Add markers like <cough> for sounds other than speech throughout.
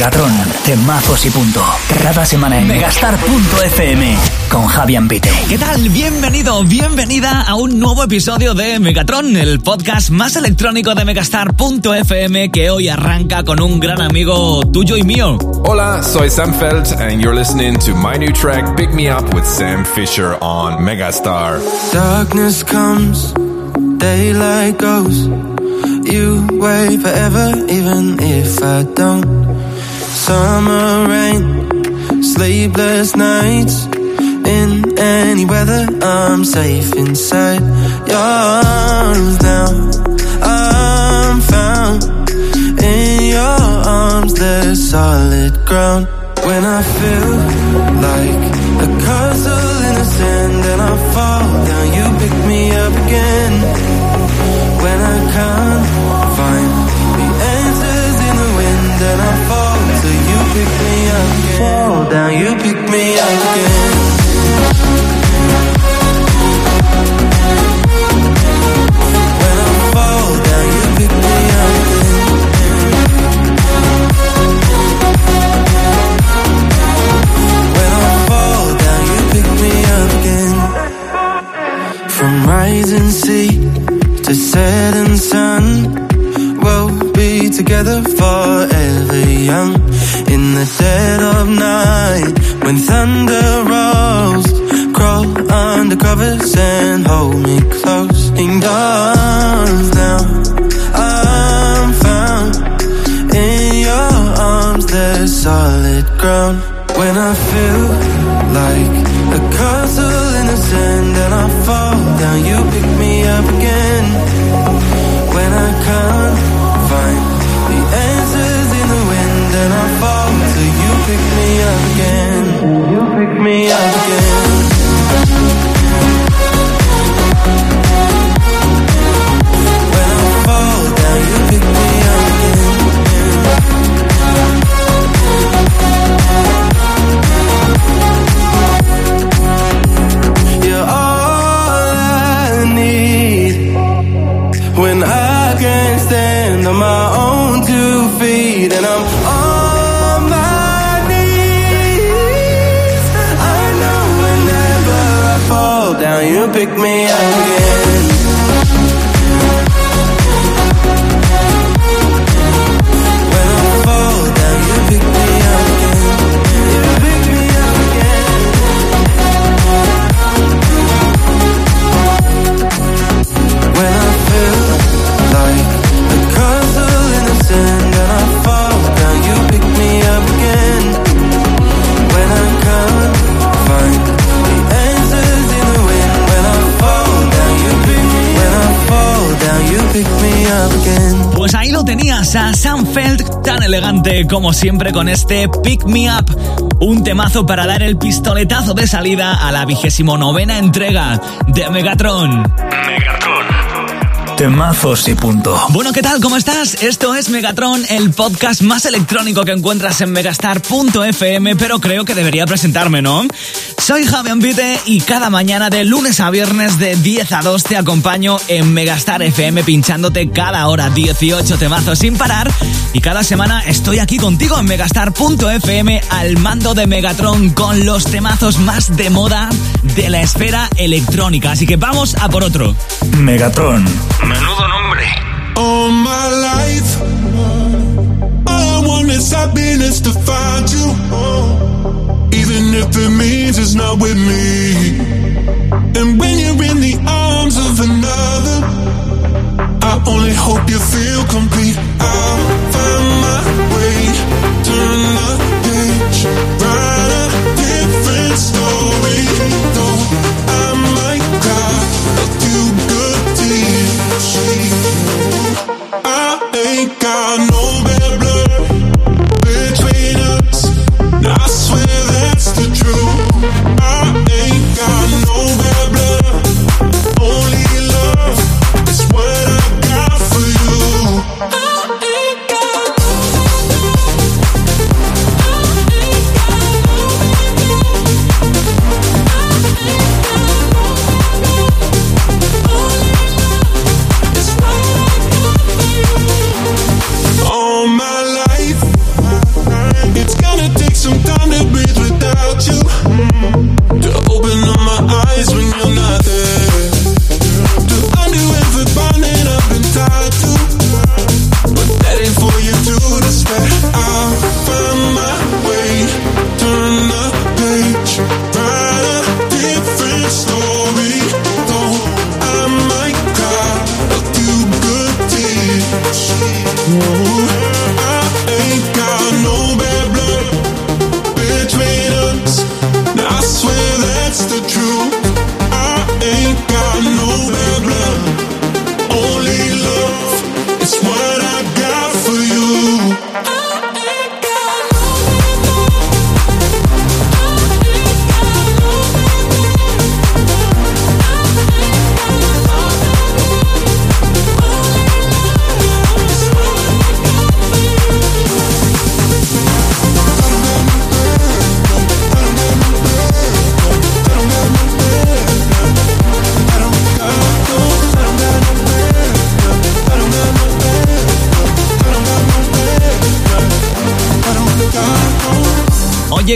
Megatron, temazos y punto. Cada semana en megastar.fm con Javier Pite. ¿Qué tal? Bienvenido, bienvenida a un nuevo episodio de Megatron, el podcast más electrónico de megastar.fm que hoy arranca con un gran amigo tuyo y mío. Hola, soy Sam Feld and you're listening to my new track Pick Me Up with Sam Fisher on Megastar. Darkness comes, daylight goes. You wait forever, even if I don't. Summer rain, sleepless nights. In any weather, I'm safe inside your arms now. I'm found in your arms, there's solid ground. When I feel like sea to setting sun, we'll be together forever young. In the dead of night, when thunder rolls, crawl under covers and hold me close. In your arms now, I'm found. In your arms, there's solid ground. When I feel like a castle in the sand and I fall down, you pick me up again. When I can't Como siempre con este Pick Me Up. Un temazo para dar el pistoletazo de salida a la vigésimo novena entrega de Megatron. Temazos y punto. Bueno, ¿qué tal? ¿Cómo estás? Esto es Megatron, el podcast más electrónico que encuentras en megastar.fm, pero creo que debería presentarme, ¿no? Soy Javier Vite y cada mañana de lunes a viernes de 10 a 2 te acompaño en Megastar FM pinchándote cada hora 18 temazos sin parar y cada semana estoy aquí contigo en megastar.fm al mando de Megatron con los temazos más de moda de la esfera electrónica. Así que vamos a por otro. Megatron. Menudo nombre. all my life. All I want is happiness to find you. If it means it's not with me. And when you're in the arms of another, I only hope you feel complete.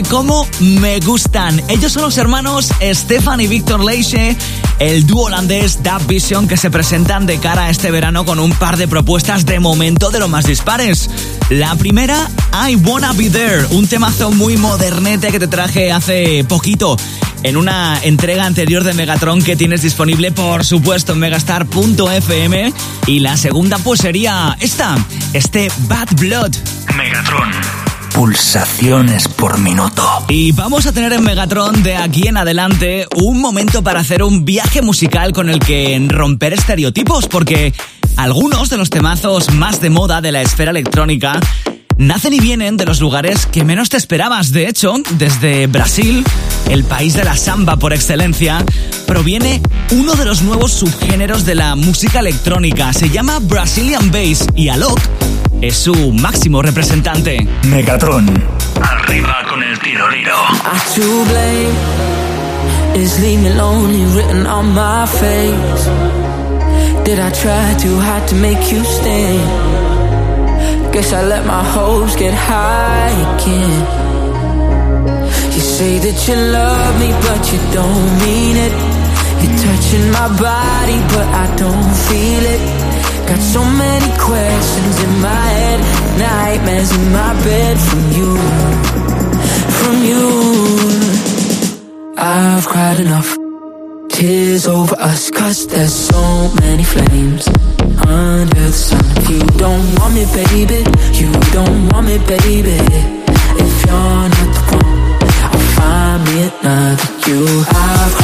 Cómo me gustan. Ellos son los hermanos Stefan y Víctor Leiche, el dúo holandés Dub Vision que se presentan de cara a este verano con un par de propuestas de momento de lo más dispares. La primera, I Wanna Be There, un temazo muy modernete que te traje hace poquito en una entrega anterior de Megatron que tienes disponible, por supuesto, en megastar.fm. Y la segunda, pues sería esta, este Bad Blood. Megatron pulsaciones por minuto. Y vamos a tener en Megatron de aquí en adelante un momento para hacer un viaje musical con el que romper estereotipos, porque algunos de los temazos más de moda de la esfera electrónica nacen y vienen de los lugares que menos te esperabas. De hecho, desde Brasil, el país de la samba por excelencia, proviene uno de los nuevos subgéneros de la música electrónica. Se llama Brazilian Bass y Alok es su máximo representante. Megatron. Arriba con el tiro Is leave me lonely written on my face. Did I try too hard to make you stay? Guess I let my hopes get high again. You say that you love me, but you don't mean it. You're touching my body, but I don't feel it. Got so many questions in my head, nightmares in my bed from you, from you. I've cried enough, tears over us, cause there's so many flames under the sun. You don't want me, baby, you don't want me, baby. If you're not the one, I'll find me another. You, I've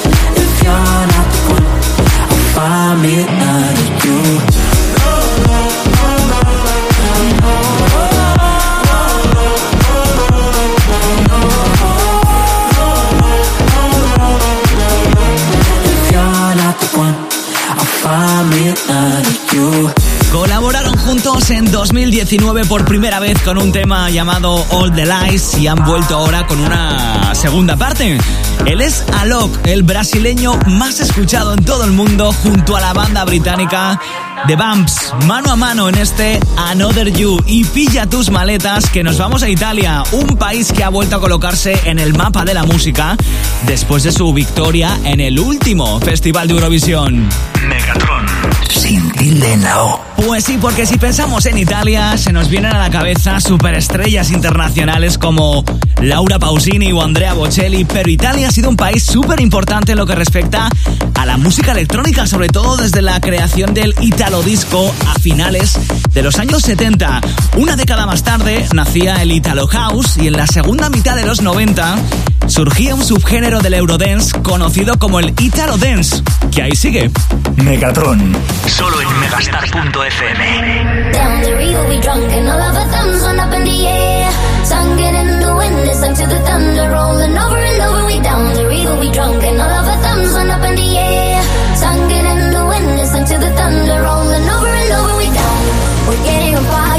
you're not the one find me another you. If you're not the one, I'll find me another you. Colaboraron juntos en 2019 por primera vez con un tema llamado All the Lies y han vuelto ahora con una segunda parte. Él es Alok, el brasileño más escuchado en todo el mundo junto a la banda británica The Bumps, mano a mano en este Another You y pilla tus maletas que nos vamos a Italia, un país que ha vuelto a colocarse en el mapa de la música después de su victoria en el último Festival de Eurovisión. Megatron, sin tilde en la O. Pues sí, porque si pensamos en Italia, se nos vienen a la cabeza superestrellas internacionales como Laura Pausini o Andrea Bocelli, pero Italia ha sido un país súper importante en lo que respecta a la música electrónica, sobre todo desde la creación del Italo Disco a finales de los años 70. Una década más tarde nacía el Italo House y en la segunda mitad de los 90 surgía un subgénero del Eurodance conocido como el Italo Dance, que ahí sigue. Megatron, solo en megastar.fm. Down the river we drunk and all of our thumbs went up in the air. Sung it in the wind, listen to the thunder rolling over and over. We down the river we drunk and all of our thumbs went up in the air. Sung it in the wind, listen to the thunder rolling over and over. We down, we're getting on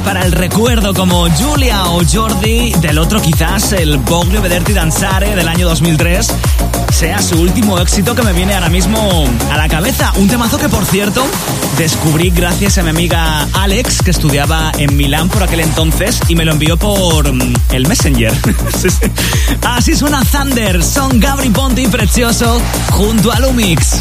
para el recuerdo como Julia o Jordi, del otro quizás el Voglio Vederti Danzare del año 2003 sea su último éxito que me viene ahora mismo a la cabeza. Un temazo que por cierto descubrí gracias a mi amiga Alex que estudiaba en Milán por aquel entonces y me lo envió por mm, el Messenger. <laughs> Así suena Thunder, son Gabri Ponte y Precioso junto a Lumix.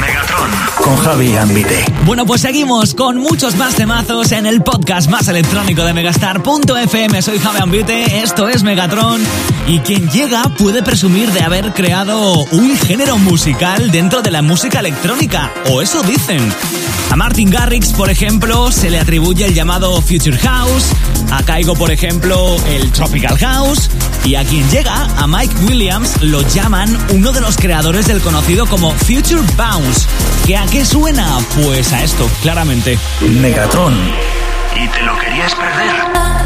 Megatron con Javi Ambite. Bueno, pues seguimos con muchos más temazos en el podcast más electrónico de Megastar.fm. Soy Javi Ambite, esto es Megatron y quien llega puede presumir de haber creado un género musical dentro de la música electrónica, o eso dicen. A Martin Garrix, por ejemplo, se le atribuye el llamado Future House, a Kaigo, por ejemplo, el Tropical House, y a quien llega, a Mike Williams, lo llaman uno de los creadores del conocido como Future Bounce. ¿Que a qué suena? Pues a esto, claramente. Megatron. ¿Y te lo querías perder?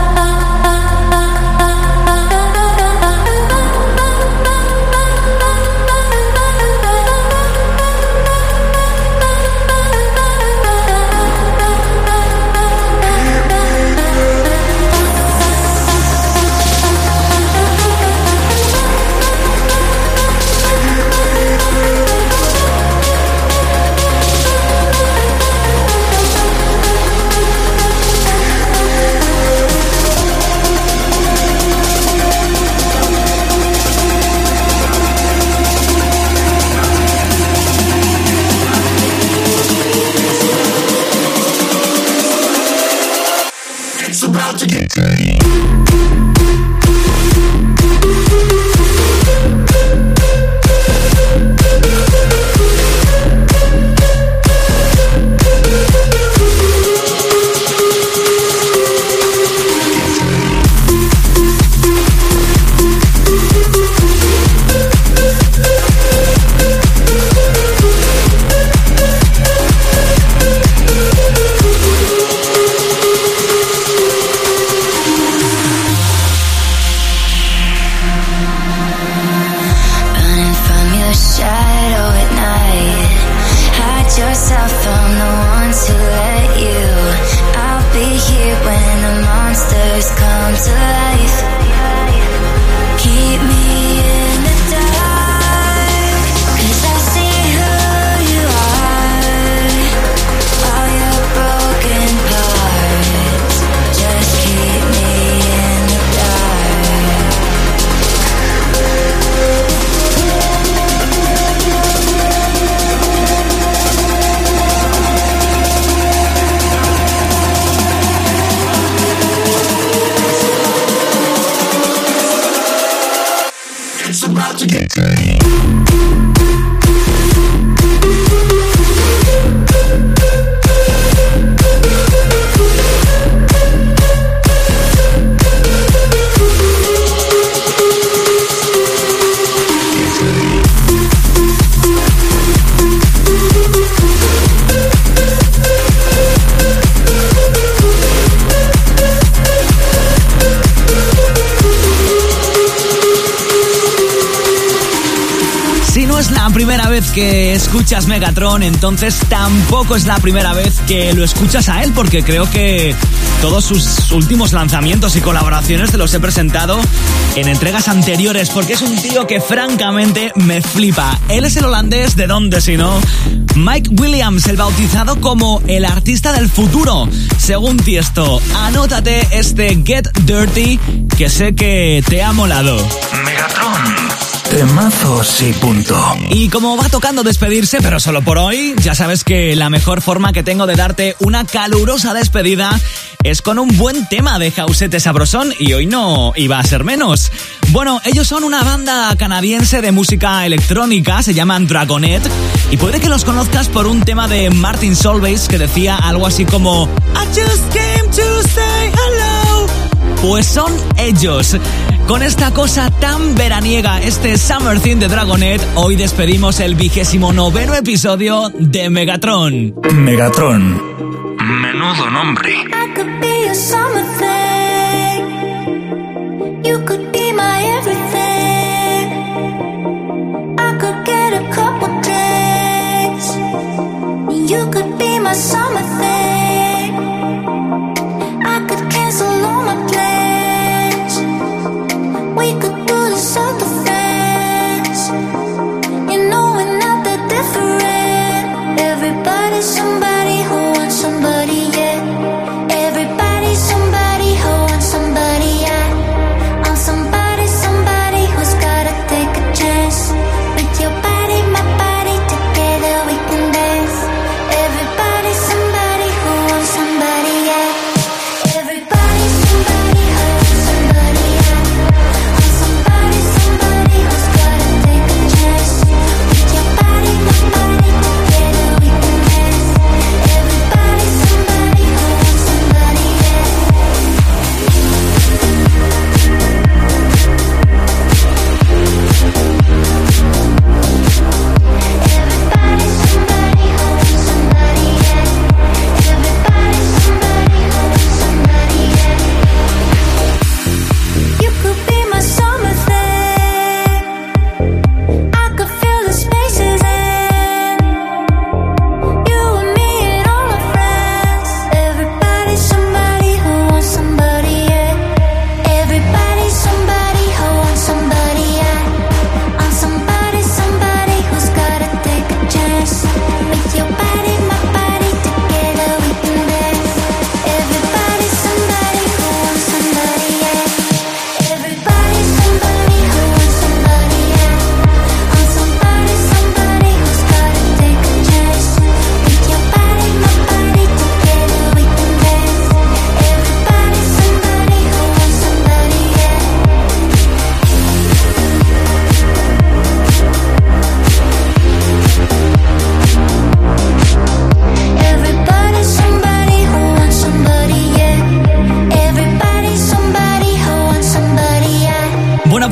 to get to the to get to me. Que escuchas Megatron, entonces tampoco es la primera vez que lo escuchas a él, porque creo que todos sus últimos lanzamientos y colaboraciones te los he presentado en entregas anteriores, porque es un tío que francamente me flipa. Él es el holandés, ¿de dónde si no? Mike Williams, el bautizado como el artista del futuro, según Tiesto. Anótate este Get Dirty, que sé que te ha molado. Megatron. Temazos y punto. Y como va tocando despedirse, pero solo por hoy, ya sabes que la mejor forma que tengo de darte una calurosa despedida es con un buen tema de Jausete Sabrosón y hoy no iba a ser menos. Bueno, ellos son una banda canadiense de música electrónica, se llaman Dragonet, y puede que los conozcas por un tema de Martin Solveig que decía algo así como I just came to. Pues son ellos. Con esta cosa tan veraniega, este Summer Theme de Dragonet, hoy despedimos el vigésimo noveno episodio de Megatron. Megatron. Menudo nombre. You could be my everything.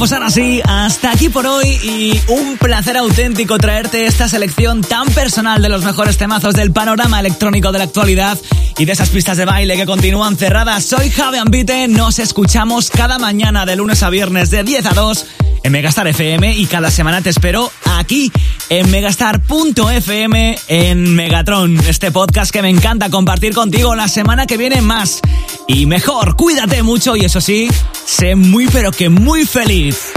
Pues ahora sí, aquí por hoy y un placer auténtico traerte esta selección tan personal de los mejores temazos del panorama electrónico de la actualidad y de esas pistas de baile que continúan cerradas. Soy Javi Ambite, nos escuchamos cada mañana de lunes a viernes de 10 a 2 en Megastar FM y cada semana te espero aquí en megastar.fm en Megatron, este podcast que me encanta compartir contigo la semana que viene más y mejor. Cuídate mucho y eso sí, sé muy pero que muy feliz.